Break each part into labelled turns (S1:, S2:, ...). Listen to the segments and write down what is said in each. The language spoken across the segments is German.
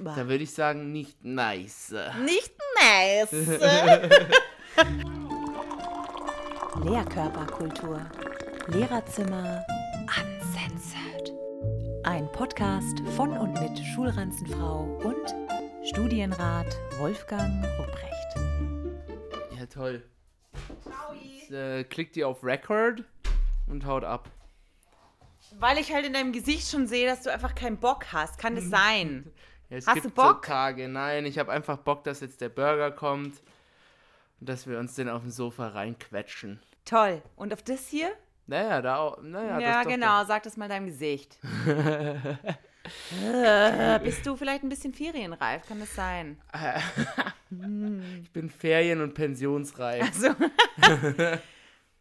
S1: Bah.
S2: Da würde ich sagen, nicht nice.
S1: Nicht nice. Lehrkörperkultur. Lehrerzimmer uncensored. Ein Podcast von und mit Schulranzenfrau und Studienrat Wolfgang Rupprecht.
S2: Ja, toll. Jetzt, äh, klickt ihr auf Record und haut ab.
S1: Weil ich halt in deinem Gesicht schon sehe, dass du einfach keinen Bock hast. Kann das sein?
S2: Ja, es
S1: Hast
S2: gibt
S1: du Bock?
S2: So Tage. Nein, ich habe einfach Bock, dass jetzt der Burger kommt und dass wir uns den auf dem Sofa reinquetschen.
S1: Toll. Und auf das hier?
S2: Naja, da auch. Naja,
S1: Ja, genau. Sag das mal deinem Gesicht. äh, bist du vielleicht ein bisschen ferienreif? Kann das sein?
S2: Ich bin ferien- und pensionsreif.
S1: Also,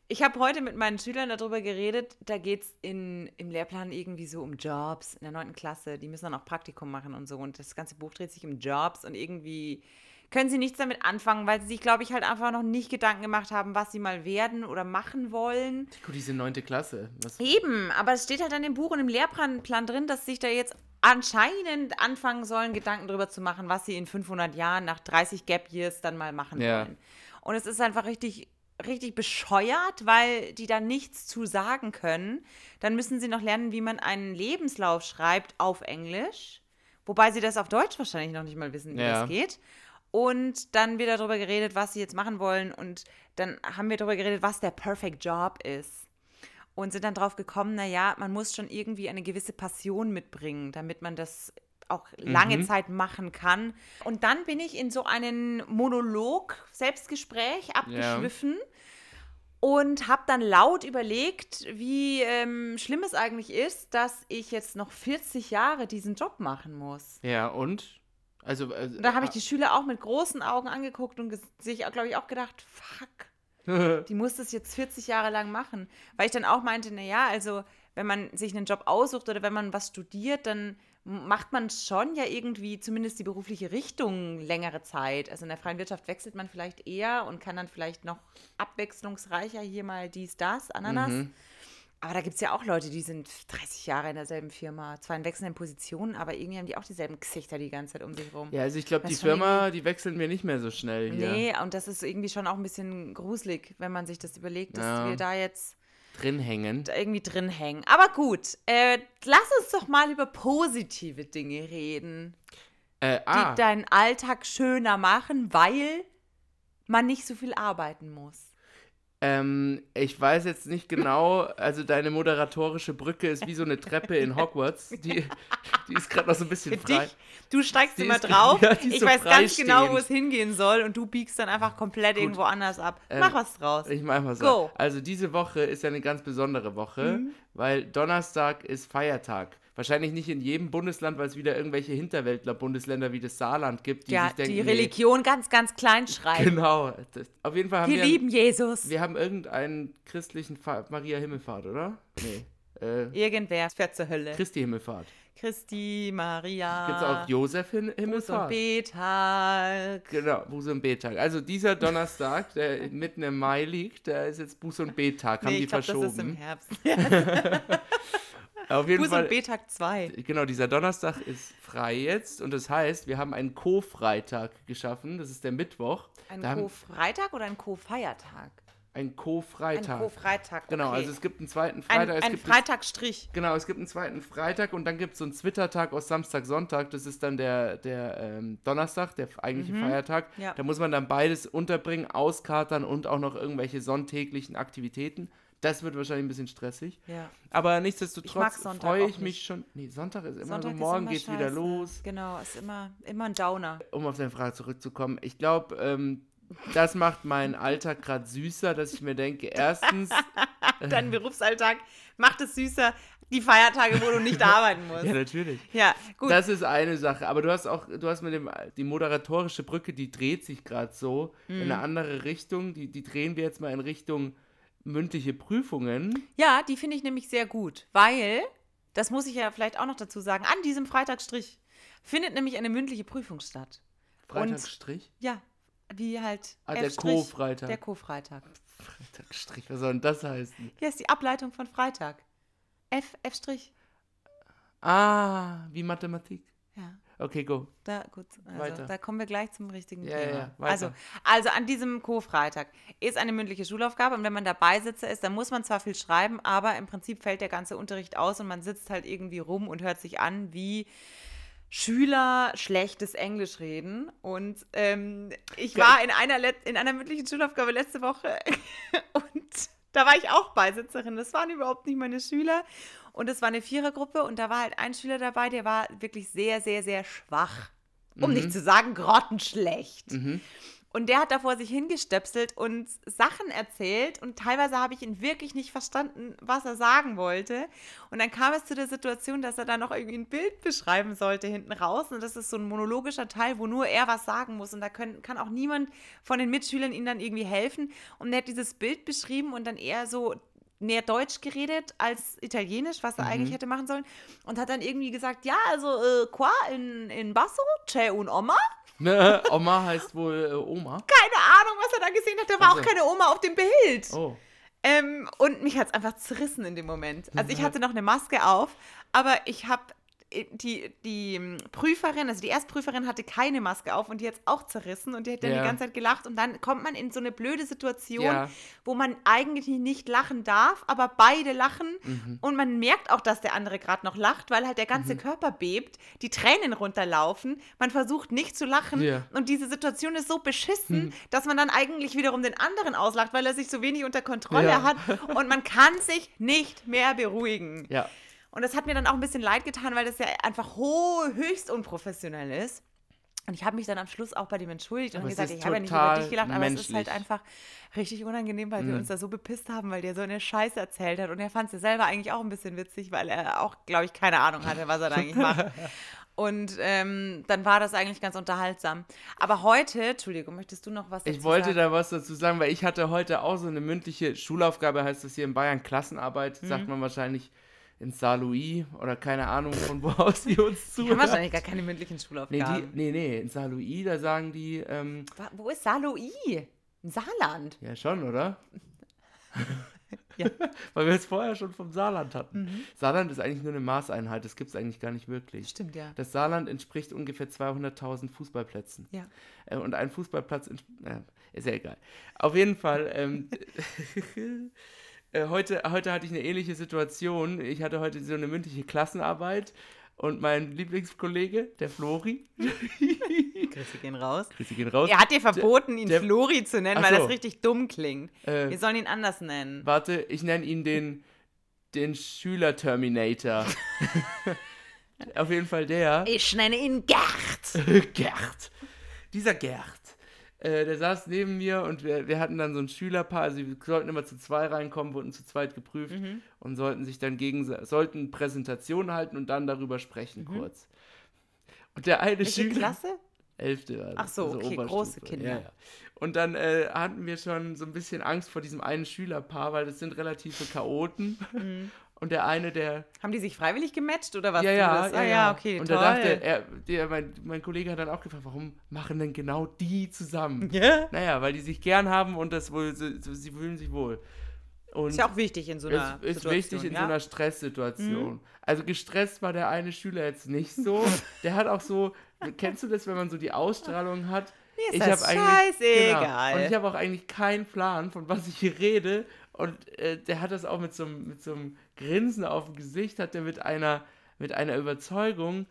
S1: ich habe heute mit meinen Schülern darüber geredet, da geht es im Lehrplan irgendwie so um Jobs in der 9. Klasse. Die müssen dann auch Praktikum machen und so. Und das ganze Buch dreht sich um Jobs und irgendwie können sie nichts damit anfangen, weil sie sich, glaube ich, halt einfach noch nicht Gedanken gemacht haben, was sie mal werden oder machen wollen.
S2: Gut, diese neunte Klasse. Was,
S1: Eben, aber es steht halt an dem Buch und im Lehrplan Plan drin, dass sich da jetzt anscheinend anfangen sollen, Gedanken darüber zu machen, was sie in 500 Jahren nach 30 Gap Years dann mal machen
S2: Ja.
S1: wollen. Und es ist einfach richtig, richtig bescheuert, weil die da nichts zu sagen können. Dann müssen sie noch lernen, wie man einen Lebenslauf schreibt auf Englisch. Wobei sie das auf Deutsch wahrscheinlich noch nicht mal wissen, wie
S2: Ja.
S1: das geht. Und dann wird darüber geredet, was sie jetzt machen wollen. Und dann haben wir darüber geredet, was der Perfect Job ist und sind dann drauf gekommen, naja, man muss schon irgendwie eine gewisse Passion mitbringen, damit man das auch lange Zeit machen kann. Und dann bin ich in so einen Monolog, Selbstgespräch abgeschwiffen und habe dann laut überlegt, wie ähm, schlimm es eigentlich ist, dass ich jetzt noch 40 Jahre diesen Job machen muss.
S2: ja, und? Also, äh,
S1: Und da habe ich die Schüler auch mit großen Augen angeguckt und sich, glaube ich, auch gedacht, fuck, die muss das jetzt 40 Jahre lang machen. Weil ich dann auch meinte, naja, also wenn man sich einen Job aussucht oder wenn man was studiert, dann macht man schon ja irgendwie zumindest die berufliche Richtung längere Zeit. Also in der freien Wirtschaft wechselt man vielleicht eher und kann dann vielleicht noch abwechslungsreicher hier mal dies, das, Ananas.
S2: Mhm.
S1: Aber da gibt es ja auch Leute, die sind 30 Jahre in derselben Firma, zwar in wechselnden Positionen, aber irgendwie haben die auch dieselben Gesichter die ganze Zeit um sich rum.
S2: ja, also ich glaube, die Firma, die wechseln wir nicht mehr so schnell hier.
S1: Nee, und das ist irgendwie schon auch ein bisschen gruselig, wenn man sich das überlegt, dass
S2: Ja.
S1: wir da jetzt
S2: Drin hängen.
S1: irgendwie drin hängen. Aber gut, äh, lass uns doch mal über positive Dinge reden,
S2: Äh,
S1: die
S2: ah,
S1: deinen Alltag schöner machen, weil man nicht so viel arbeiten muss.
S2: Ähm, ich weiß jetzt nicht genau, also deine moderatorische Brücke ist wie so eine Treppe in Hogwarts. Die, die ist gerade noch so ein bisschen frei.
S1: dich, du steigst
S2: Die
S1: immer drauf.
S2: ja,
S1: ich
S2: so
S1: weiß ganz genau, wo es hingehen soll und du biegst dann einfach komplett irgendwo anders ab. Mach was draus.
S2: Ich mach mal so.
S1: Go. Mhm.
S2: Also diese Woche ist ja eine ganz besondere Woche, weil Donnerstag ist Feiertag. Wahrscheinlich nicht in jedem Bundesland, weil es wieder irgendwelche Hinterwäldler-Bundesländer wie das Saarland gibt, die
S1: ja,
S2: sich denken,
S1: die
S2: nee,
S1: Religion ganz, ganz klein schreiben.
S2: Genau. Das, auf jeden Fall haben
S1: Wir
S2: wir,
S1: lieben Jesus.
S2: wir haben irgendeinen christlichen Fa Maria Himmelfahrt, oder? Nee. Äh,
S1: Irgendwer fährt zur Hölle.
S2: Christi Himmelfahrt.
S1: Christi, Maria.
S2: Gibt es auch Josef Him
S1: Buß- und
S2: Himmelfahrt?
S1: Betag.
S2: Genau, Buß- und Betag. Also dieser Donnerstag, der mitten im Mai liegt, der ist jetzt Buß- und Betag, haben
S1: Nee,
S2: die
S1: ich glaube, das ist im
S2: verschoben.
S1: Herbst.
S2: Auf jeden
S1: Buß-
S2: Fall.
S1: und Betag 2.
S2: Genau, dieser Donnerstag ist frei jetzt und das heißt, wir haben einen Co-Freitag geschaffen. Das ist der Mittwoch.
S1: Ein Co-Freitag oder ein Co-Feiertag?
S2: Ein
S1: Ein
S2: Co-Freitag.
S1: Co-Freitag. Okay.
S2: Genau, also es gibt einen zweiten
S1: ein,
S2: Freitag.
S1: ein
S2: gibt
S1: Freitagstrich.
S2: Genau, es gibt einen zweiten Freitag und dann gibt es so einen Twitter-Tag aus Samstag, Sonntag. Das ist dann der, der ähm, Donnerstag, der eigentliche Feiertag.
S1: Ja.
S2: Da muss man dann beides unterbringen, auskatern und auch noch irgendwelche sonntäglichen Aktivitäten. Das wird wahrscheinlich ein bisschen stressig.
S1: Ja.
S2: Aber nichtsdestotrotz freue ich mich
S1: nicht.
S2: schon. Nee, Sonntag ist immer
S1: Sonntag
S2: so, morgen
S1: immer
S2: geht's wieder los.
S1: Genau, ist immer, immer ein Downer.
S2: Um auf deine Frage zurückzukommen, ich glaube, ähm, das macht meinen Alltag gerade süßer, dass ich mir denke, erstens,
S1: Dein Berufsalltag macht es süßer. Die Feiertage, wo du nicht arbeiten musst.
S2: ja natürlich.
S1: Ja, gut.
S2: Das ist eine Sache, aber du hast auch, du hast mit dem, die moderatorische Brücke, die dreht sich gerade so in
S1: Mhm.
S2: eine andere Richtung. Die, die drehen wir jetzt mal in Richtung mündliche Prüfungen.
S1: Ja, die finde ich nämlich sehr gut, weil, das muss ich ja vielleicht auch noch dazu sagen, an diesem Freitagsstrich findet nämlich eine mündliche Prüfung statt.
S2: Freitagsstrich?
S1: Ja, wie halt.
S2: Ah, der Co-Freitag.
S1: Der Co-Freitag.
S2: Freitagsstrich, was soll denn das heißen?
S1: Hier ist die Ableitung von Freitag. F, F-Strich.
S2: Ah, wie Mathematik.
S1: Ja.
S2: Okay, go.
S1: Da, gut, also,
S2: Weiter.
S1: da kommen wir gleich zum richtigen
S2: Ja,
S1: Thema.
S2: ja,
S1: also, also an diesem Co-Freitag ist eine mündliche Schulaufgabe und wenn man dabei Sitzer ist, dann muss man zwar viel schreiben, aber im Prinzip fällt der ganze Unterricht aus und man sitzt halt irgendwie rum und hört sich an, wie Schüler schlechtes Englisch reden. Und ähm, ich
S2: Geil.
S1: war in einer, Let in einer mündlichen Schulaufgabe letzte Woche und da war ich auch Beisitzerin. Das waren überhaupt nicht meine Schüler. Und es war eine Vierergruppe und da war halt ein Schüler dabei, der war wirklich sehr, sehr, sehr schwach. Um nicht zu sagen, grottenschlecht. Und der hat da vor sich hingestöpselt und Sachen erzählt und teilweise habe ich ihn wirklich nicht verstanden, was er sagen wollte. Und dann kam es zu der Situation, dass er da noch irgendwie ein Bild beschreiben sollte hinten raus. Und das ist so ein monologischer Teil, wo nur er was sagen muss. Und da können, kann auch niemand von den Mitschülern ihm dann irgendwie helfen. Und er hat dieses Bild beschrieben und dann eher so mehr Deutsch geredet als Italienisch, was er eigentlich hätte machen sollen. Und hat dann irgendwie gesagt, ja, also äh, qua in, in Basso, c'è un Oma.
S2: Ne, Oma heißt wohl äh, Oma.
S1: Keine Ahnung, was er da gesehen hat. Da war
S2: Also.
S1: auch keine Oma auf dem Bild.
S2: Oh.
S1: Ähm, und mich hat es einfach zerrissen in dem Moment. Also ich hatte noch eine Maske auf, aber ich habe die, die ähm, Prüferin, also die Erstprüferin hatte keine Maske auf und die hat es auch zerrissen und die hat dann
S2: Ja.
S1: die ganze Zeit gelacht und dann kommt man in so eine blöde Situation,
S2: Ja.
S1: wo man eigentlich nicht lachen darf, aber beide lachen
S2: Mhm.
S1: und man merkt auch, dass der andere gerade noch lacht, weil halt der ganze
S2: Mhm.
S1: Körper bebt, die Tränen runterlaufen, man versucht nicht zu lachen
S2: Ja.
S1: und diese Situation ist so beschissen, dass man dann eigentlich wiederum den anderen auslacht, weil er sich so wenig unter Kontrolle hat und man kann sich nicht mehr beruhigen.
S2: Ja.
S1: Und das hat mir dann auch ein bisschen leid getan, weil das ja einfach höchst unprofessionell ist. Und ich habe mich dann am Schluss auch bei dem entschuldigt und gesagt, ich habe ja nicht über dich gelacht, aber es ist halt einfach richtig unangenehm, weil wir
S2: Mhm.
S1: uns da so bepisst haben, weil der so eine Scheiße erzählt hat. Und er fand es ja selber eigentlich auch ein bisschen witzig, weil er auch, glaube ich, keine Ahnung hatte, was er da eigentlich macht. Und ähm, dann war das eigentlich ganz unterhaltsam. Aber heute, Entschuldigung, möchtest du noch was dazu
S2: Ich wollte
S1: sagen?
S2: da was dazu sagen, weil ich hatte heute auch so eine mündliche Schulaufgabe, heißt das hier in Bayern, Klassenarbeit,
S1: Mhm.
S2: sagt man wahrscheinlich in Saarlouis oder keine Ahnung, von wo aus die uns
S1: Wir haben
S2: zuhören.
S1: wahrscheinlich gar keine mündlichen
S2: Nee,
S1: Schulaufgaben.
S2: die, nee, nee, in Saarlouis, da sagen die, ähm,
S1: Wo ist Saloi? In Saarland.
S2: ja schon, oder?
S1: Ja.
S2: Weil wir es vorher schon vom Saarland hatten.
S1: Mhm.
S2: Saarland ist eigentlich nur eine Maßeinheit, das gibt es eigentlich gar nicht wirklich.
S1: Stimmt, ja.
S2: Das Saarland entspricht ungefähr 200.000 Fußballplätzen.
S1: Ja.
S2: Äh, und ein Fußballplatz ents- äh, ist ja egal. Auf jeden Fall, ähm, äh, heute, heute hatte ich eine ähnliche Situation. Ich hatte heute so eine mündliche Klassenarbeit und mein Lieblingskollege, der Flori,
S1: Grüße gehen raus.
S2: Grüße gehen raus.
S1: Er hat dir verboten, ihn
S2: der-
S1: Flori zu nennen, weil
S2: so.
S1: das richtig dumm klingt.
S2: Äh,
S1: Wir sollen ihn anders nennen.
S2: warte, ich nenne ihn den, den Schüler-Terminator. Auf jeden Fall der.
S1: Ich nenne ihn Gerd.
S2: Gerd. Dieser Gerd. Äh, der saß neben mir und wir, wir hatten dann so ein Schülerpaar, also wir sollten immer zu zwei reinkommen, wurden zu zweit geprüft und sollten sich dann gegen sollten Präsentationen halten und dann darüber sprechen kurz. Und der eine
S1: Welche
S2: Schüler.
S1: Klasse?
S2: Elfte. das,
S1: Ach so, okay,
S2: Oberstufe.
S1: große Kinder.
S2: Ja, ja. Und dann äh, hatten wir schon so ein bisschen Angst vor diesem einen Schülerpaar, weil das sind relative Chaoten.
S1: Mhm.
S2: Und der eine, der
S1: Haben die sich freiwillig gematcht oder was?
S2: ja, ja,
S1: das?
S2: ja,
S1: ah, ja, okay,
S2: Und
S1: toll.
S2: da dachte er, der, mein, mein Kollege hat dann auch gefragt, warum machen denn genau die zusammen?
S1: ja.
S2: Naja, weil die sich gern haben und das wohl, sie, sie fühlen sich wohl. Und
S1: Ist ja auch wichtig in so einer
S2: es ist
S1: Situation,
S2: wichtig in
S1: ja?
S2: so einer Stresssituation. Also gestresst war der eine Schüler jetzt nicht so. der hat auch so, kennst du das, wenn man so die Ausstrahlung hat?
S1: Mir ist das
S2: hab eigentlich-
S1: scheißegal.
S2: Genau. Und ich habe auch eigentlich keinen Plan, von was ich hier rede. Und äh, der hat das auch mit so, mit so einem Grinsen auf dem Gesicht, hat er mit einer, mit einer Überzeugung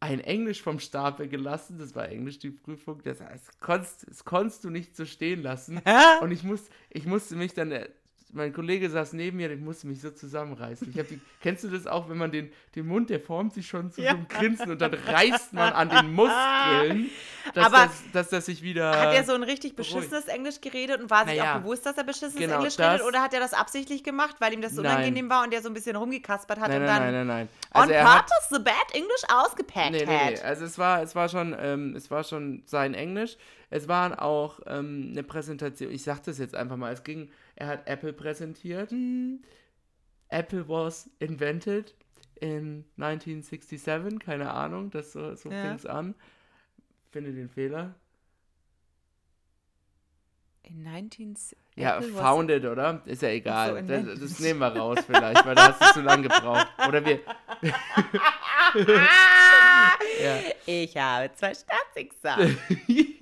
S2: ein Englisch vom Stapel gelassen. Das war Englisch, die Prüfung. Das heißt, konntest, das konntest du nicht so stehen lassen. Und ich, muss, ich musste mich dann, äh, mein Kollege saß neben mir, ich musste mich so zusammenreißen. Die, kennst du das auch, wenn man den, den Mund, der formt sich schon zu
S1: Ja.
S2: so einem Grinsen und dann reißt man an den Muskeln, dass,
S1: Aber
S2: das, dass das sich wieder...
S1: Hat er so ein richtig
S2: beruhigt.
S1: beschissenes Englisch geredet und war sich
S2: Naja.
S1: auch bewusst, dass er beschissenes
S2: Genau,
S1: Englisch redet? Oder hat er das absichtlich gemacht, weil ihm das
S2: Nein.
S1: unangenehm war und der so ein bisschen rumgekaspert hat
S2: Nein,
S1: und
S2: nein,
S1: dann
S2: nein, nein, nein.
S1: On
S2: Also hat,
S1: purpose the bad English ausgepackt
S2: nee, nee, nee. Also es war, es war schon, ähm, es war schon sein Englisch. Es war auch ähm, eine Präsentation. Ich sag das jetzt einfach mal. Es ging, er hat Apple präsentiert.
S1: Mhm.
S2: Apple was invented in 1967. Keine Ahnung. Das so, so
S1: Ja.
S2: fing es an. Finde den Fehler.
S1: In 19...
S2: Ja,
S1: Apple
S2: founded, oder? Ist ja egal.
S1: So,
S2: das, das nehmen wir raus vielleicht, weil da hast du zu lange gebraucht. Oder wir. ja.
S1: Ich habe zwei Staatsexamen.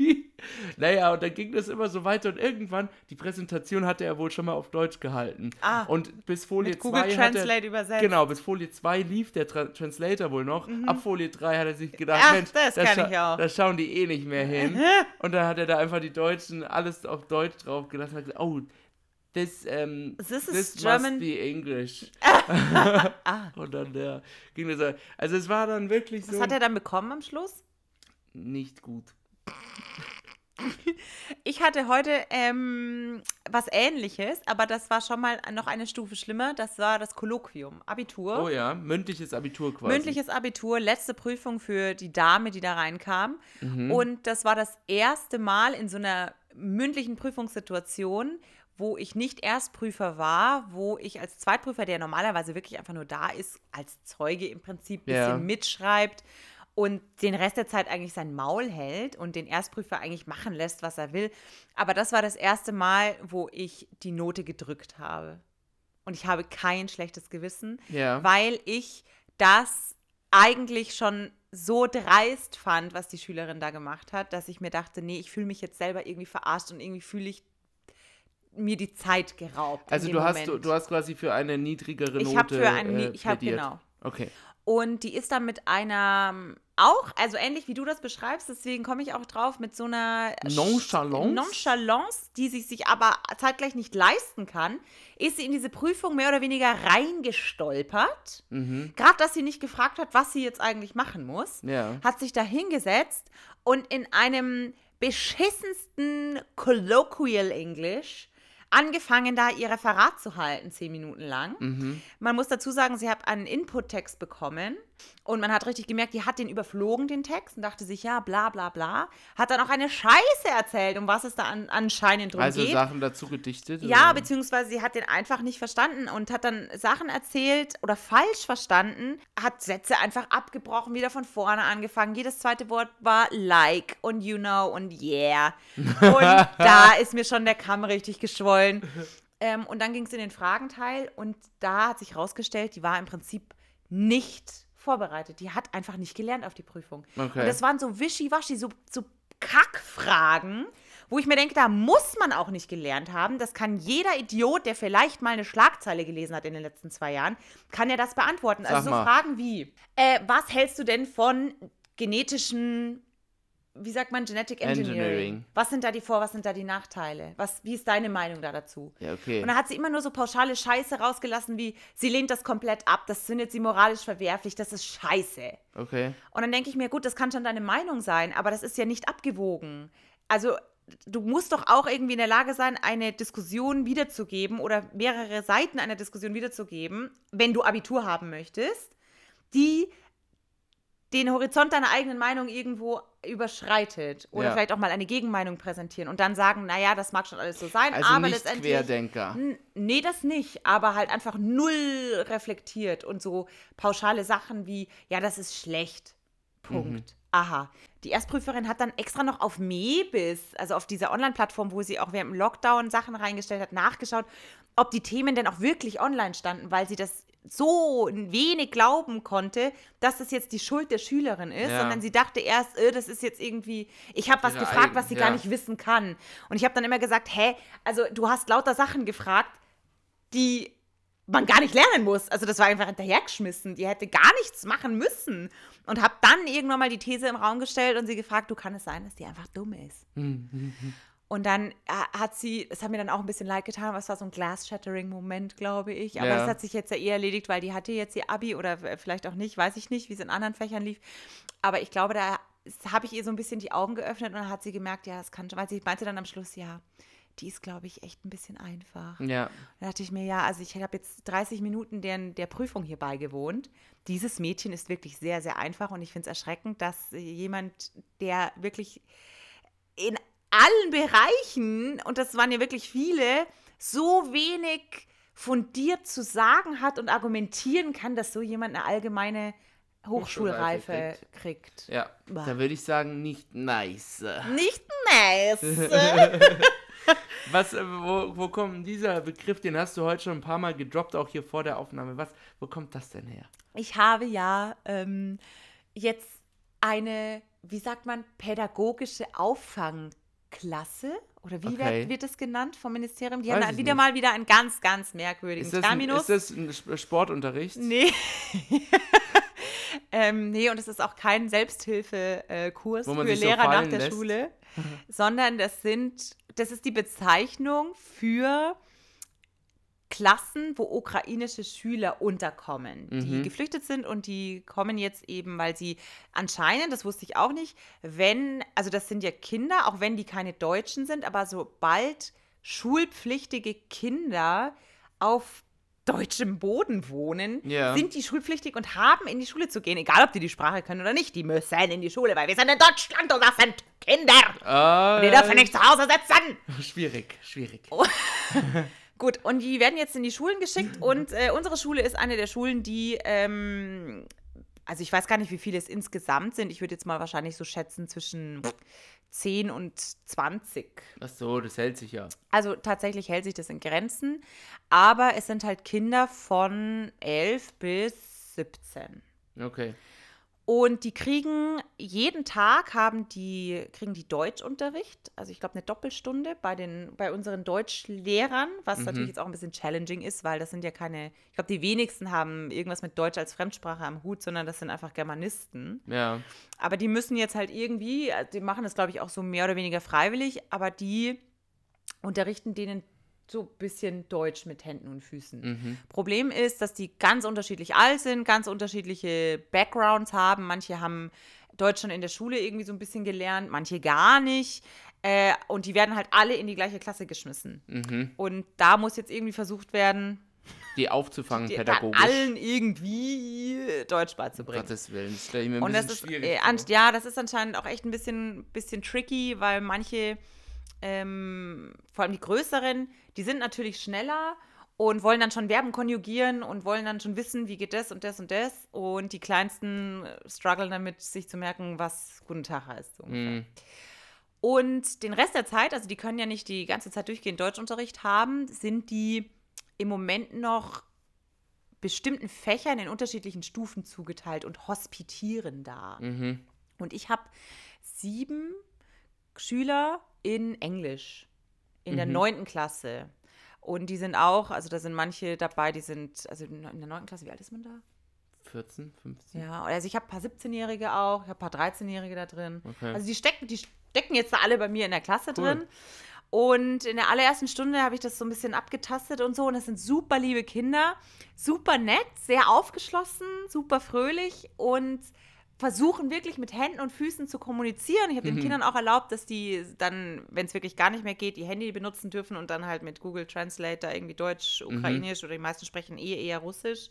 S2: naja, und dann ging das immer so weiter und irgendwann, die Präsentation hatte er wohl schon mal auf Deutsch gehalten.
S1: Ah.
S2: und bis Folie
S1: Mit Google
S2: 2 hat er,
S1: Translate übersetzt.
S2: Genau, bis Folie 2 lief der Tra Translator wohl noch. Ab Folie 3 hat er sich gedacht,
S1: Mhm. Ach,
S2: Mensch,
S1: das
S2: da,
S1: kann ich auch.
S2: da schauen die eh nicht mehr hin. und dann hat er da einfach die Deutschen alles auf Deutsch drauf gelassen und hat gesagt, oh, this, um,
S1: This is
S2: this
S1: German-
S2: must be English.
S1: Ah.
S2: Und dann ja, ging das so. Also es war dann wirklich so
S1: Was hat er dann bekommen am Schluss?
S2: nicht gut.
S1: Ich hatte heute ähm, was ähnliches, aber das war schon mal noch eine Stufe schlimmer. Das war das Kolloquium, Abitur.
S2: Oh ja, mündliches Abitur quasi.
S1: Mündliches Abitur, letzte Prüfung für die Dame, die da reinkam.
S2: Mhm.
S1: Und das war das erste Mal in so einer mündlichen Prüfungssituation, wo ich nicht Erstprüfer war, wo ich als Zweitprüfer, der normalerweise wirklich einfach nur da ist, als Zeuge im Prinzip ein bisschen
S2: Ja.
S1: mitschreibt und den Rest der Zeit eigentlich sein Maul hält und den Erstprüfer eigentlich machen lässt, was er will. Aber das war das erste Mal, wo ich die Note gedrückt habe. Und ich habe kein schlechtes Gewissen,
S2: Ja.
S1: weil ich das eigentlich schon so dreist fand, was die Schülerin da gemacht hat, dass ich mir dachte, nee, ich fühle mich jetzt selber irgendwie verarscht und irgendwie fühle ich mir die Zeit geraubt.
S2: Also du hast, du, du hast quasi für eine niedrigere Note
S1: Ich hab für einen
S2: äh,
S1: ich hab-
S2: plädiert.
S1: genau.
S2: Okay.
S1: Und die ist dann mit einer, auch, also ähnlich wie du das beschreibst, deswegen komme ich auch drauf, mit so einer
S2: Nonchalance?
S1: Nonchalance, die sich sich aber zeitgleich nicht leisten kann, ist sie in diese Prüfung mehr oder weniger reingestolpert.
S2: Mhm.
S1: Gerade, dass sie nicht gefragt hat, was sie jetzt eigentlich machen muss,
S2: Ja.
S1: hat sich da hingesetzt und in einem beschissensten Colloquial English angefangen, da ihr Referat zu halten, zehn Minuten lang.
S2: Mhm.
S1: Man muss dazu sagen, sie hat einen Input-Text bekommen und man hat richtig gemerkt, die hat den überflogen, den Text, und dachte sich, ja, bla bla bla. Hat dann auch eine Scheiße erzählt, um was es da an, anscheinend drum
S2: Also
S1: geht.
S2: Sachen dazu gedichtet?
S1: Ja,
S2: oder?
S1: beziehungsweise sie hat den einfach nicht verstanden und hat dann Sachen erzählt oder falsch verstanden, hat Sätze einfach abgebrochen, wieder von vorne angefangen. Jedes zweite Wort war like und you know und yeah. Und da ist mir schon der Kamm richtig geschwollen. Ähm, und dann ging es in den Fragenteil und da hat sich herausgestellt, die war im Prinzip nicht vorbereitet. Die hat einfach nicht gelernt auf die Prüfung.
S2: Okay.
S1: Und das waren so wischiwaschi, so, so Kackfragen, wo ich mir denke, da muss man auch nicht gelernt haben. Das kann jeder Idiot, der vielleicht mal eine Schlagzeile gelesen hat in den letzten zwei Jahren, kann ja das beantworten.
S2: Sag
S1: also so
S2: mal.
S1: Fragen wie, äh, was hältst du denn von genetischen, wie sagt man, Genetic Engineering?
S2: Engineering.
S1: Was sind da die Vor-, was sind da die Nachteile? Was, wie ist deine Meinung da dazu?
S2: Ja, okay.
S1: Und dann hat sie immer nur so pauschale Scheiße rausgelassen, wie sie lehnt das komplett ab, das findet sie moralisch verwerflich, das ist Scheiße.
S2: Okay.
S1: Und dann denke ich mir, gut, das kann schon deine Meinung sein, aber das ist ja nicht abgewogen. Also du musst doch auch irgendwie in der Lage sein, eine Diskussion wiederzugeben oder mehrere Seiten einer Diskussion wiederzugeben, wenn du Abitur haben möchtest, die den Horizont deiner eigenen Meinung irgendwo überschreitet oder
S2: Ja.
S1: vielleicht auch mal eine Gegenmeinung präsentieren und dann sagen, naja, das mag schon alles so sein,
S2: Also
S1: aber
S2: nicht
S1: letztendlich
S2: Querdenker.
S1: Nee, das nicht, aber halt einfach null reflektiert und so pauschale Sachen wie, ja, das ist schlecht. Punkt. Aha. Die Erstprüferin hat dann extra noch auf Mebis, also auf dieser Online-Plattform, wo sie auch während dem Lockdown Sachen reingestellt hat, nachgeschaut, ob die Themen denn auch wirklich online standen, weil sie das so wenig glauben konnte, dass das jetzt die Schuld der Schülerin ist,
S2: Ja.
S1: sondern sie dachte erst, äh, das ist jetzt irgendwie, ich habe was
S2: Ihre
S1: gefragt,
S2: eigen-
S1: was sie
S2: ja.
S1: gar nicht wissen kann. Und ich habe dann immer gesagt, hä, also du hast lauter Sachen gefragt, die man gar nicht lernen muss. Also das war einfach hinterhergeschmissen. Die hätte gar nichts machen müssen. Und habe dann irgendwann mal die These im Raum gestellt und sie gefragt, du kann es sein, dass die einfach dumm ist. Und dann äh, hat sie, es hat mir dann auch ein bisschen leid getan, aber es war so ein Glass-Shattering-Moment, glaube ich. Aber
S2: Ja.
S1: das hat sich jetzt ja eh erledigt, weil die hatte jetzt ihr Abi oder vielleicht auch nicht, weiß ich nicht, wie es in anderen Fächern lief. Aber ich glaube, da habe ich ihr so ein bisschen die Augen geöffnet und dann hat sie gemerkt, ja, das kann schon, weil sie meinte dann am Schluss, ja, die ist, glaube ich, echt ein bisschen einfach.
S2: Ja.
S1: Da dachte ich mir, ja, also ich habe jetzt 30 Minuten der, der Prüfung hier beigewohnt. Dieses Mädchen ist wirklich sehr, sehr einfach und ich finde es erschreckend, dass jemand, der wirklich in allen Bereichen, und das waren ja wirklich viele, so wenig fundiert zu sagen hat und argumentieren kann, dass so jemand eine allgemeine Hochschulreife
S2: Hochschulreife
S1: kriegt.
S2: Ja.
S1: Bah.
S2: Da würde ich sagen, nicht nice.
S1: Nicht nice.
S2: Was, äh, wo, wo kommt dieser Begriff, den hast du heute schon ein paar Mal gedroppt, auch hier vor der Aufnahme. Was, wo kommt das denn her?
S1: Ich habe ja ähm, jetzt eine, wie sagt man, pädagogische Auffangklasse. Oder wie
S2: Okay.
S1: wird, das genannt vom Ministerium? Die
S2: Weiß
S1: haben wieder
S2: nicht.
S1: mal wieder einen ganz, ganz merkwürdigen
S2: Ist das, ein,
S1: Terminus.
S2: ist das ein Sp- Sportunterricht?
S1: Nee. ähm, nee, und es ist auch kein Selbsthilfekurs für
S2: sich so
S1: Lehrer nach der
S2: lässt?
S1: Schule, sondern das sind, das ist die Bezeichnung für Klassen, wo ukrainische Schüler unterkommen, die
S2: Mhm.
S1: geflüchtet sind und die kommen jetzt eben, weil sie anscheinend, das wusste ich auch nicht, wenn, also das sind ja Kinder, auch wenn die keine Deutschen sind, aber sobald schulpflichtige Kinder auf deutschem Boden wohnen,
S2: Ja.
S1: sind die schulpflichtig und haben in die Schule zu gehen, egal ob die die Sprache können oder nicht. Die müssen in die Schule, weil wir sind in Deutschland und das sind Kinder.
S2: Ah,
S1: Die dürfen nicht zu Hause sitzen.
S2: Schwierig, schwierig.
S1: Gut, und die werden jetzt in die Schulen geschickt und äh, unsere Schule ist eine der Schulen, die, ähm, also ich weiß gar nicht, wie viele es insgesamt sind. Ich würde jetzt mal wahrscheinlich so schätzen zwischen 10 und 20.
S2: Ach so, das hält sich ja.
S1: Also tatsächlich hält sich das in Grenzen, aber es sind halt Kinder von 11 bis 17.
S2: Okay.
S1: Und die kriegen jeden Tag haben die kriegen die Deutschunterricht, also ich glaube eine Doppelstunde bei den bei unseren Deutschlehrern, was natürlich jetzt auch ein bisschen challenging ist, weil das sind ja keine, ich glaube die wenigsten haben irgendwas mit Deutsch als Fremdsprache am Hut, sondern das sind einfach Germanisten.
S2: Ja.
S1: Aber die müssen jetzt halt irgendwie, äh, die machen das glaube ich auch so mehr oder weniger freiwillig, aber die unterrichten denen so ein bisschen Deutsch mit Händen und Füßen.
S2: Mhm.
S1: Problem ist, dass die ganz unterschiedlich alt sind, ganz unterschiedliche Backgrounds haben. Manche haben Deutsch schon in der Schule irgendwie so ein bisschen gelernt, manche gar nicht. Äh, und die werden halt alle in die gleiche Klasse geschmissen.
S2: Mhm.
S1: Und da muss jetzt irgendwie versucht werden,
S2: Die aufzufangen
S1: die,
S2: pädagogisch.
S1: allen irgendwie Deutsch beizubringen.
S2: Gottes Willen, das stelle ich mir ein
S1: Und das
S2: bisschen
S1: ist,
S2: schwierig
S1: äh, an, ja, das ist anscheinend auch echt ein bisschen, bisschen tricky, weil manche, ähm, vor allem die größeren, die sind natürlich schneller und wollen dann schon Verben konjugieren und wollen dann schon wissen, wie geht das und das und das. Und die kleinsten äh, strugglen damit, sich zu merken, was Guten Tag heißt. So.
S2: Mhm.
S1: Und den Rest der Zeit, also die können ja nicht die ganze Zeit durchgehend Deutschunterricht haben, sind die im Moment noch bestimmten Fächern in unterschiedlichen Stufen zugeteilt und hospitieren da.
S2: Mhm.
S1: Und ich habe sieben Schüler in Englisch in der
S2: Mhm.
S1: neunten Klasse. Und die sind auch, also da sind manche dabei, die sind, also in der neunten Klasse, wie alt ist man da?
S2: 14, 15.
S1: Ja, also ich habe ein paar 17-Jährige auch, ich habe ein paar 13-Jährige da drin.
S2: Okay.
S1: Also die stecken, die stecken jetzt da alle bei mir in der Klasse
S2: Cool.
S1: drin. Und in der allerersten Stunde habe ich das so ein bisschen abgetastet und so. Und das sind super liebe Kinder, super nett, sehr aufgeschlossen, super fröhlich und versuchen wirklich mit Händen und Füßen zu kommunizieren. Ich habe den
S2: Mhm.
S1: Kindern auch erlaubt, dass die dann, wenn es wirklich gar nicht mehr geht, ihr Handy benutzen dürfen und dann halt mit Google Translate da irgendwie Deutsch,
S2: Mhm.
S1: Ukrainisch oder die meisten sprechen eh eher Russisch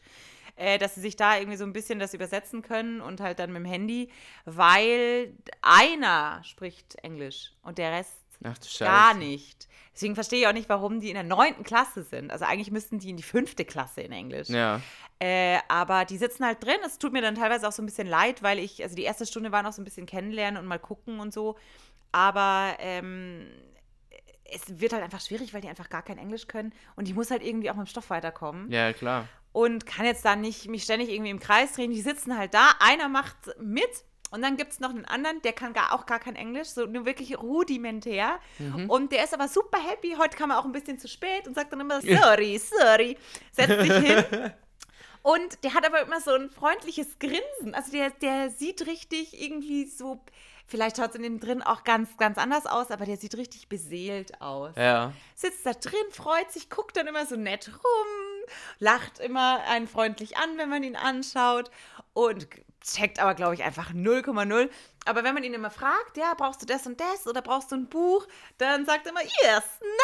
S1: äh, dass sie sich da irgendwie so ein bisschen das übersetzen können und halt dann mit dem Handy, weil einer spricht Englisch und der Rest
S2: Ach du Scheiße.
S1: gar nicht. Deswegen verstehe ich auch nicht, warum die in der neunten Klasse sind. Also eigentlich müssten die in die fünfte Klasse in Englisch.
S2: Ja.
S1: Äh, aber die sitzen halt drin. Es tut mir dann teilweise auch so ein bisschen leid, weil ich, also die erste Stunde war noch so ein bisschen kennenlernen und mal gucken und so. Aber ähm, es wird halt einfach schwierig, weil die einfach gar kein Englisch können. Und ich muss halt irgendwie auch mit dem Stoff weiterkommen
S2: Ja, klar.
S1: und kann jetzt da nicht mich ständig irgendwie im Kreis drehen. Die sitzen halt da, einer macht mit und dann gibt es noch einen anderen, der kann gar, auch gar kein Englisch, so nur wirklich rudimentär. Und der ist aber super happy. Heute kam er auch ein bisschen zu spät und sagt dann immer, sorry, sorry, setzt sich hin. Und der hat aber immer so ein freundliches Grinsen. Also der, der sieht richtig irgendwie so, vielleicht schaut es in dem drin auch ganz, ganz anders aus, aber der sieht richtig beseelt aus
S2: Ja.
S1: sitzt da drin, freut sich, guckt dann immer so nett rum, lacht immer einen freundlich an, wenn man ihn anschaut und checkt aber, glaube ich, einfach 0,0. Aber wenn man ihn immer fragt, ja, brauchst du das und das oder brauchst du ein Buch, dann sagt er immer, yes,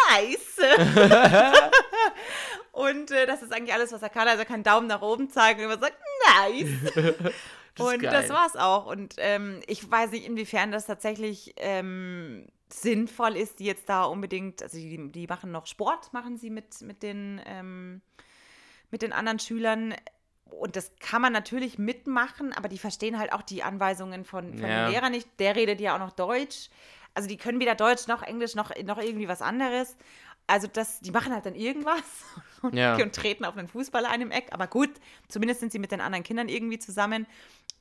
S1: nice. und äh, das ist eigentlich alles, was er kann. Also er kann Daumen nach oben zeigen und immer sagt, nice.
S2: Das
S1: und
S2: geil.
S1: das war's auch. Und ähm, ich weiß nicht, inwiefern das tatsächlich ähm, sinnvoll ist, die jetzt da unbedingt, also die, die machen noch Sport, machen sie mit, mit, den, ähm, mit den anderen Schülern. Und das kann man natürlich mitmachen, aber die verstehen halt auch die Anweisungen von, von
S2: Ja.
S1: dem Lehrer nicht. Der redet ja auch noch Deutsch. Also die können weder Deutsch noch Englisch noch, noch irgendwie was anderes. Also das, die machen halt dann irgendwas und,
S2: Ja.
S1: und treten auf einen Fußballer ein im Eck. Aber gut, zumindest sind sie mit den anderen Kindern irgendwie zusammen.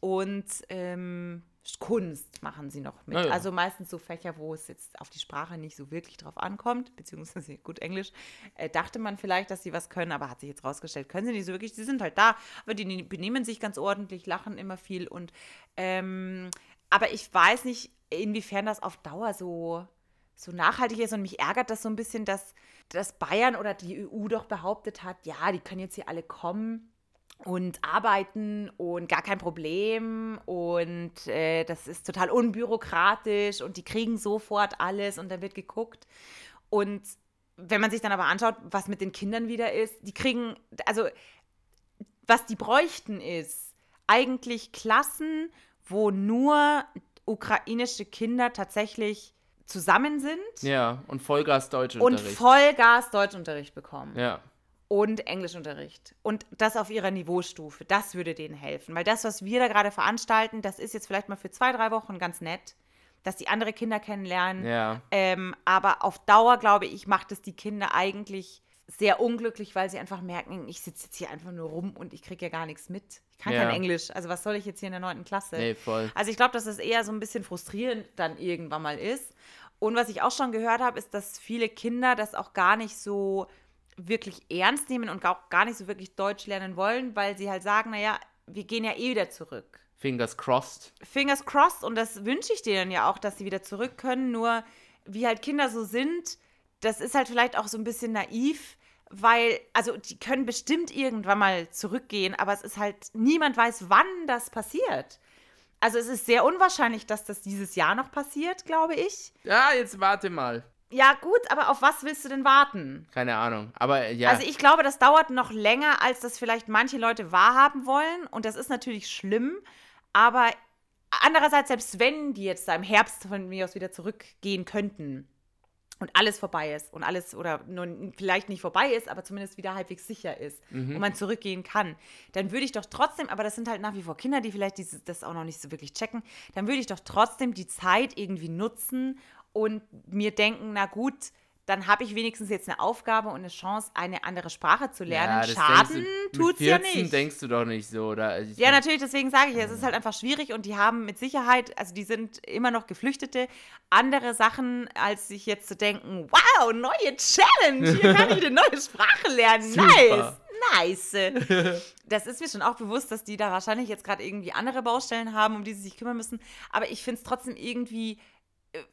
S1: Und ähm, Kunst machen sie noch mit.
S2: Ja.
S1: Also meistens so Fächer, wo es jetzt auf die Sprache nicht so wirklich drauf ankommt, beziehungsweise gut Englisch. Äh, dachte man vielleicht, dass sie was können, aber hat sich jetzt rausgestellt, können sie nicht so wirklich. Sie sind halt da, aber die ne- benehmen sich ganz ordentlich, lachen immer viel und ähm, aber ich weiß nicht, inwiefern das auf Dauer so, so nachhaltig ist und mich ärgert das so ein bisschen, dass, dass Bayern oder die EU doch behauptet hat, ja, die können jetzt hier alle kommen und arbeiten und gar kein Problem und äh, das ist total unbürokratisch und die kriegen sofort alles und dann wird geguckt. Und wenn man sich dann aber anschaut, was mit den Kindern wieder ist, die kriegen, also was die bräuchten ist, eigentlich Klassen, wo nur ukrainische Kinder tatsächlich zusammen sind
S2: Ja, und Vollgas
S1: und
S2: Deutschunterricht.
S1: Vollgas Deutschunterricht bekommen
S2: ja.
S1: Und Englischunterricht. Und das auf ihrer Niveaustufe. Das würde denen helfen. Weil das, was wir da gerade veranstalten, das ist jetzt vielleicht mal für zwei, drei Wochen ganz nett, dass die andere Kinder kennenlernen.
S2: Ja.
S1: Ähm, aber auf Dauer, glaube ich, macht es die Kinder eigentlich sehr unglücklich, weil sie einfach merken, ich sitze jetzt hier einfach nur rum und ich kriege ja gar nichts mit. Ich kann
S2: Ja.
S1: kein Englisch. Also was soll ich jetzt hier in der neunten Klasse?
S2: Nee, voll.
S1: Also ich glaube, dass es eher so ein bisschen frustrierend dann irgendwann mal ist. Und was ich auch schon gehört habe, ist, dass viele Kinder das auch gar nicht so wirklich ernst nehmen und auch gar nicht so wirklich Deutsch lernen wollen, weil sie halt sagen, naja, wir gehen ja eh wieder zurück.
S2: Fingers crossed.
S1: Fingers crossed und das wünsche ich denen ja auch, dass sie wieder zurück können. Nur wie halt Kinder so sind, das ist halt vielleicht auch so ein bisschen naiv, weil, also die können bestimmt irgendwann mal zurückgehen, aber es ist halt, niemand weiß, wann das passiert. Also es ist sehr unwahrscheinlich, dass das dieses Jahr noch passiert, glaube ich.
S2: Ja, jetzt warte mal.
S1: Ja gut, aber auf was willst du denn warten?
S2: Keine Ahnung. Aber äh, ja.
S1: Also ich glaube, das dauert noch länger, als das vielleicht manche Leute wahrhaben wollen. Und das ist natürlich schlimm. Aber andererseits, selbst wenn die jetzt da im Herbst von mir aus wieder zurückgehen könnten und alles vorbei ist und alles oder nur vielleicht nicht vorbei ist, aber zumindest wieder halbwegs sicher ist und man zurückgehen kann, dann würde ich doch trotzdem, aber das sind halt nach wie vor Kinder, die vielleicht dieses, das auch noch nicht so wirklich checken, dann würde ich doch trotzdem die Zeit irgendwie nutzen und mir denken, na gut, dann habe ich wenigstens jetzt eine Aufgabe und eine Chance, eine andere Sprache zu lernen.
S2: das
S1: Schaden
S2: du,
S1: tut's ja
S2: 14
S1: nicht.
S2: denkst du doch nicht so, oder? Also ich
S1: Ja, natürlich, deswegen sage ich, es ist halt einfach schwierig und die haben mit Sicherheit, also die sind immer noch Geflüchtete, andere Sachen, als sich jetzt zu denken, wow, neue Challenge, hier kann ich eine neue Sprache lernen,
S2: Super.
S1: nice, nice. Das ist mir schon auch bewusst, dass die da wahrscheinlich jetzt gerade irgendwie andere Baustellen haben, um die sie sich kümmern müssen, aber ich finde es trotzdem irgendwie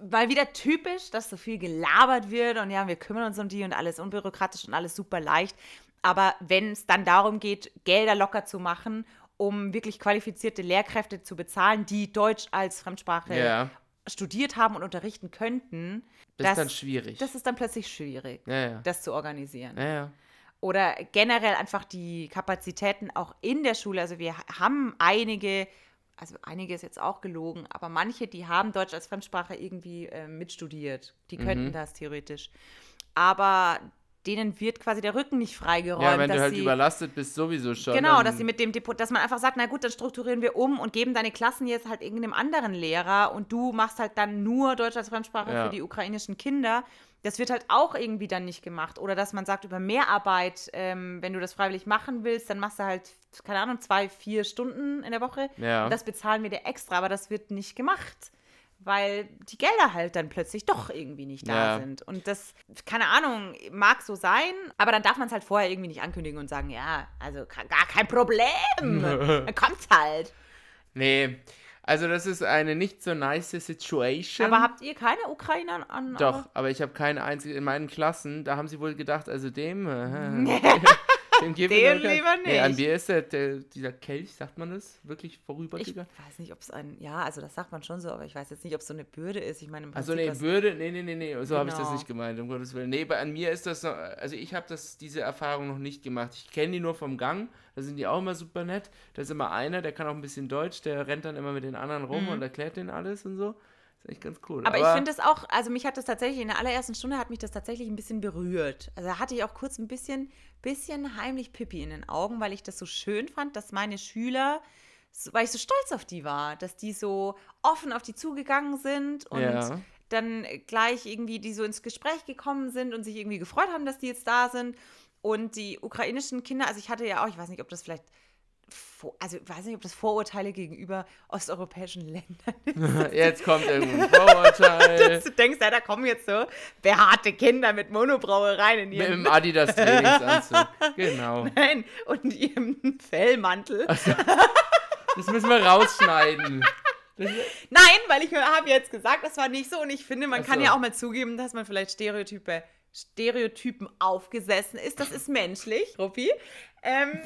S1: mal wieder typisch, dass so viel gelabert wird und ja, wir kümmern uns um die und alles unbürokratisch und alles super leicht. Aber wenn es dann darum geht, Gelder locker zu machen, um wirklich qualifizierte Lehrkräfte zu bezahlen, die Deutsch als Fremdsprache
S2: Ja.
S1: studiert haben und unterrichten könnten,
S2: Das ist dann schwierig.
S1: das ist dann plötzlich schwierig,
S2: ja,
S1: das zu organisieren
S2: ja.
S1: oder generell einfach die Kapazitäten auch in der Schule. Also wir haben einige, also einige ist jetzt auch gelogen, aber manche, die haben Deutsch als Fremdsprache irgendwie äh, mitstudiert. Die könnten
S2: Mhm.
S1: das theoretisch. Aber denen wird quasi der Rücken nicht freigeräumt.
S2: Ja, wenn
S1: dass
S2: du halt
S1: sie,
S2: überlastet bist, sowieso schon.
S1: Genau, dass sie mit dem Depot, dass man einfach sagt, na gut, dann strukturieren wir um und geben deine Klassen jetzt halt irgendeinem anderen Lehrer und du machst halt dann nur Deutsch als Fremdsprache
S2: Ja.
S1: für die ukrainischen Kinder. Das wird halt auch irgendwie dann nicht gemacht. Oder dass man sagt, über Mehrarbeit, ähm, wenn du das freiwillig machen willst, dann machst du halt, keine Ahnung, zwei, vier Stunden in der Woche.
S2: Ja.
S1: Und das bezahlen wir dir extra, aber das wird nicht gemacht. Weil die Gelder halt dann plötzlich doch irgendwie nicht da
S2: Ja.
S1: sind. Und das, keine Ahnung, mag so sein, aber dann darf man es halt vorher irgendwie nicht ankündigen und sagen, ja, also gar kein Problem. dann kommt's halt.
S2: Nee, also das ist eine nicht so nice Situation.
S1: Aber habt ihr keine Ukrainer an?
S2: Doch, aber ich habe keine einzige in meinen Klassen. Da haben sie wohl gedacht, also dem. Doch kein-
S1: lieber
S2: Nee, an
S1: nicht.
S2: mir ist der, der, dieser Kelch, sagt man das, wirklich
S1: Ich
S2: vorübergegangen.
S1: weiß nicht, ob es ein, ja, also das sagt man schon so, aber ich weiß jetzt nicht, ob es so eine Bürde ist. Ich meine, im
S2: Also nee, Würde, nee, nee, nee, nee, so habe ich das
S1: Genau.
S2: nicht gemeint, um Gottes Willen. Nee, bei, an mir ist das noch, also ich habe das, diese Erfahrung noch nicht gemacht. Ich kenne die nur vom Gang, da sind die auch immer super nett. Da ist immer einer, der kann auch ein bisschen Deutsch, der rennt dann immer mit den anderen rum und erklärt denen alles und so. Ist echt ganz cool.
S1: Mhm. Aber, ich finde es auch, also mich hat das tatsächlich, in der allerersten Stunde hat mich das tatsächlich ein bisschen berührt. Also da hatte ich auch kurz ein bisschen, bisschen heimlich Pippi in den Augen, weil ich das so schön fand, dass meine Schüler, weil ich so stolz auf die war, dass die so offen auf die zugegangen sind und
S2: Ja.
S1: dann gleich irgendwie, die so ins Gespräch gekommen sind und sich irgendwie gefreut haben, dass die jetzt da sind. Und die ukrainischen Kinder, also ich hatte ja auch, ich weiß nicht, ob das vielleicht also ich weiß nicht, ob das Vorurteile gegenüber osteuropäischen Ländern
S2: ist. Jetzt kommt irgendein Vorurteil.
S1: Dass du denkst, ja, da kommen jetzt so behaarte Kinder mit Monobrauereien in ihrem...
S2: Mit dem Adidas Trainingsanzug, genau.
S1: Nein, und ihrem Fellmantel.
S2: Also, das müssen wir rausschneiden.
S1: Nein, weil ich habe jetzt gesagt, das war nicht so und ich finde, man so. kann ja auch mal zugeben, dass man vielleicht Stereotype Stereotypen aufgesessen ist. Das ist menschlich, Ruppi. Ähm,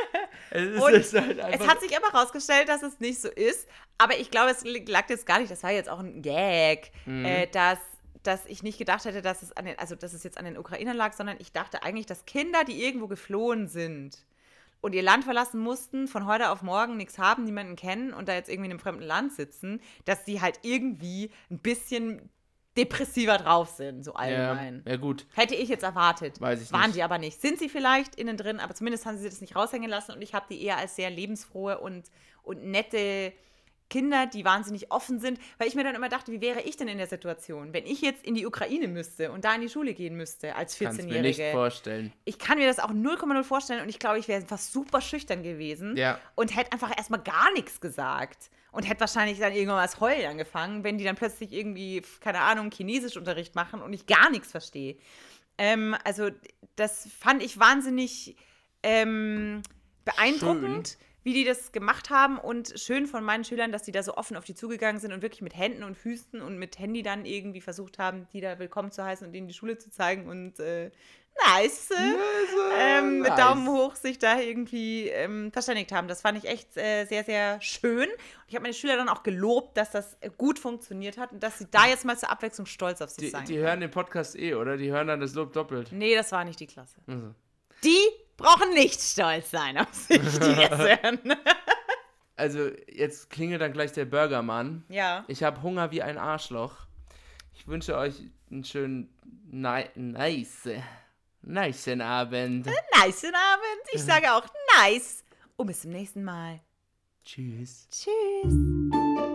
S1: es, halt es, hat sich aber herausgestellt, dass es nicht so ist. Aber ich glaube, es lag jetzt gar nicht, das war jetzt auch ein Gag, mhm. äh, dass, dass ich nicht gedacht hätte, dass es, an den, also, dass es jetzt an den Ukrainern lag, sondern ich dachte eigentlich, dass Kinder, die irgendwo geflohen sind und ihr Land verlassen mussten, von heute auf morgen nichts haben, niemanden kennen und da jetzt irgendwie in einem fremden Land sitzen, dass sie halt irgendwie ein bisschen depressiver drauf sind, so allgemein.
S2: Ja, ja, gut.
S1: Hätte ich jetzt erwartet.
S2: Weiß ich
S1: Waren
S2: nicht.
S1: die aber nicht. Sind sie vielleicht innen drin, aber zumindest haben sie das nicht raushängen lassen und ich habe die eher als sehr lebensfrohe und, und nette Kinder, die wahnsinnig offen sind, weil ich mir dann immer dachte, wie wäre ich denn in der Situation, wenn ich jetzt in die Ukraine müsste und da in die Schule gehen müsste als 14-Jährige. Kannst mir nicht
S2: vorstellen.
S1: Ich kann mir das auch 0,0 vorstellen und ich glaube, ich wäre fast super schüchtern gewesen
S2: ja.
S1: und hätte einfach erstmal gar nichts gesagt und hätte wahrscheinlich dann irgendwann als Heulen angefangen, wenn die dann plötzlich irgendwie, keine Ahnung, Chinesischunterricht machen und ich gar nichts verstehe. Ähm, also das fand ich wahnsinnig ähm, beeindruckend. Schön wie die das gemacht haben und schön von meinen Schülern, dass die da so offen auf die zugegangen sind und wirklich mit Händen und Füßen und mit Handy dann irgendwie versucht haben, die da willkommen zu heißen und denen die Schule zu zeigen und äh, nice, ähm, mit Daumen hoch sich da irgendwie ähm, verständigt haben. Das fand ich echt äh, sehr, sehr schön. Und ich habe meine Schüler dann auch gelobt, dass das gut funktioniert hat und dass sie da jetzt mal zur Abwechslung stolz auf sich
S2: die,
S1: sein
S2: Die hören den Podcast eh, oder? Die hören dann das Lob doppelt.
S1: Nee, das war nicht die Klasse. Also. Die brauchen nicht stolz sein auf sich, die hören.
S2: Also, jetzt klingelt dann gleich der Burgermann.
S1: Ja.
S2: Ich habe Hunger wie ein Arschloch. Ich wünsche euch einen schönen, nice, nice Abend.
S1: Nice Abend. Ich sage auch nice. Und bis zum nächsten Mal.
S2: Tschüss.
S1: Tschüss.